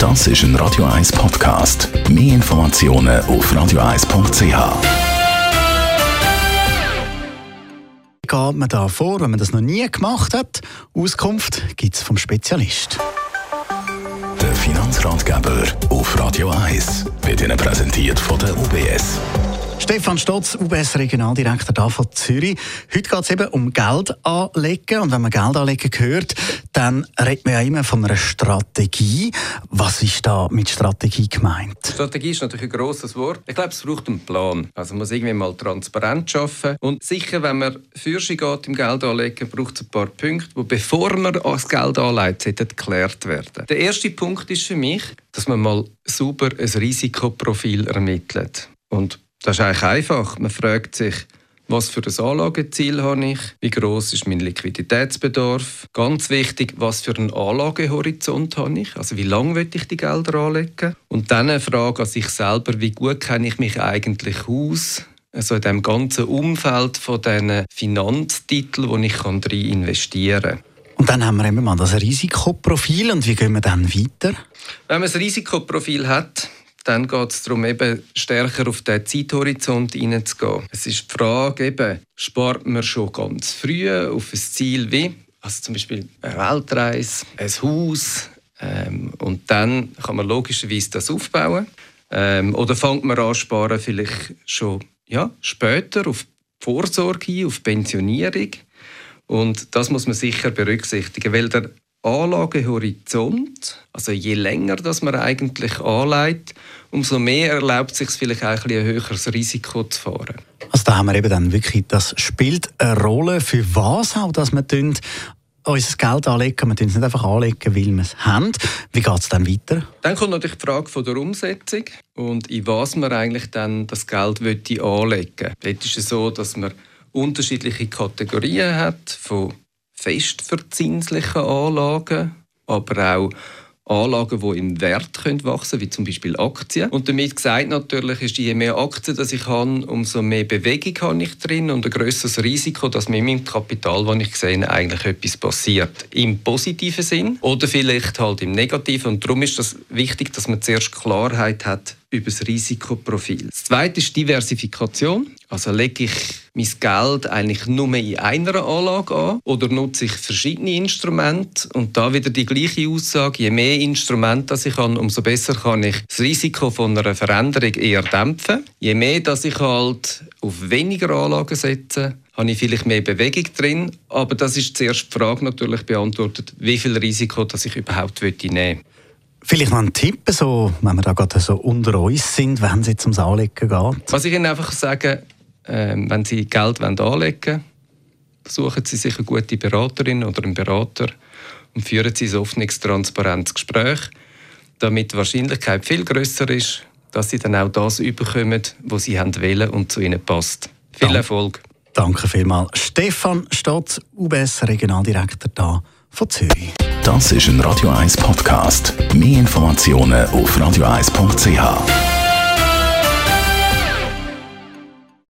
Das ist ein Radio 1 Podcast. Mehr Informationen auf radio1.ch. geht man da vor, wenn man das noch nie gemacht hat? Auskunft gibt es vom Spezialist. Der Finanzratgeber auf Radio 1 wird Ihnen präsentiert von der UBS. Stefan Stotz, UBS Regionaldirektor da von Zürich. Heute geht es eben um Geld anlegen. Und wenn man Geld anlegen hört, dann redet man ja immer von einer Strategie. Was ist da mit Strategie gemeint? Strategie ist natürlich ein grosses Wort. Ich glaube, es braucht einen Plan. Also man muss irgendwie mal transparent arbeiten. Und sicher, wenn man Fürsche geht im Geld anlegen, braucht es ein paar Punkte, die bevor man das Geld anlegt, geklärt werden. Der erste Punkt ist für mich, dass man mal sauber ein Risikoprofil ermittelt. Und das ist eigentlich einfach. Man fragt sich, was für ein Anlageziel habe ich? Wie groß ist mein Liquiditätsbedarf? Ganz wichtig, was für einen Anlagehorizont habe ich? Also wie lange will ich die Gelder anlegen? Und dann eine Frage an sich selber, wie gut kenne ich mich eigentlich aus? Also in dem ganzen Umfeld von diesen Finanztiteln, wo ich kann investieren kann. Und dann haben wir immer mal das Risikoprofil. Und wie gehen wir dann weiter? Wenn man ein Risikoprofil hat, dann geht es darum, eben stärker auf den Zeithorizont hineinzugehen. Es ist die Frage, eben, spart man schon ganz früh auf ein Ziel wie, also zum Beispiel eine Weltreise, ein Haus, ähm, und dann kann man logischerweise das aufbauen. Ähm, oder fängt man an, sparen vielleicht schon ja, später auf Vorsorge auf Pensionierung. Und das muss man sicher berücksichtigen, weil der Anlagehorizont, also je länger das man eigentlich anlegt, umso mehr erlaubt es sich vielleicht auch ein, ein höheres Risiko zu fahren. Also da haben wir eben dann wirklich, das spielt eine Rolle für was auch, dass wir unser Geld anlegen. Wir tun es nicht einfach anlegen, weil wir es haben. Wie geht es dann weiter? Dann kommt natürlich die Frage von der Umsetzung und in was man eigentlich dann das Geld anlegen will. Dort ist es so, dass man unterschiedliche Kategorien hat von festverzinslichen Anlagen, aber auch Anlagen, die im Wert können wachsen können, wie zum Beispiel Aktien. Und damit gesagt natürlich ist, je mehr Aktien dass ich habe, umso mehr Bewegung habe ich drin und ein größeres Risiko, dass mit meinem Kapital, das ich sehe, eigentlich etwas passiert. Im positiven Sinn oder vielleicht halt im negativen. Und darum ist es wichtig, dass man zuerst Klarheit hat über das Risikoprofil. Das zweite ist Diversifikation. Also lege ich mein Geld eigentlich nur in einer Anlage an oder nutze ich verschiedene Instrumente? Und da wieder die gleiche Aussage, je mehr Instrumente ich habe, umso besser kann ich das Risiko von einer Veränderung eher dämpfen. Je mehr dass ich halt auf weniger Anlagen setze, habe ich vielleicht mehr Bewegung drin. Aber das ist zuerst die Frage natürlich beantwortet, wie viel Risiko das ich überhaupt nehmen will. Vielleicht noch ein Tipp, so, wenn wir da gerade so unter uns sind, wenn es jetzt ums Anlegen geht? Was ich Ihnen einfach sage, äh, wenn Sie Geld anlegen wollen, suchen Sie sich eine gute Beraterin oder einen Berater und führen Sie ein offenes, transparentes Gespräch, damit die Wahrscheinlichkeit viel größer ist, dass Sie dann auch das überkommen, was Sie haben wollen und zu Ihnen passt. Viel Dank. Erfolg! Danke vielmals. Stefan Stotz, UBS Regionaldirektor da von Zürich. Das ist ein Radio 1 Podcast. Mehr Informationen auf radio1.ch.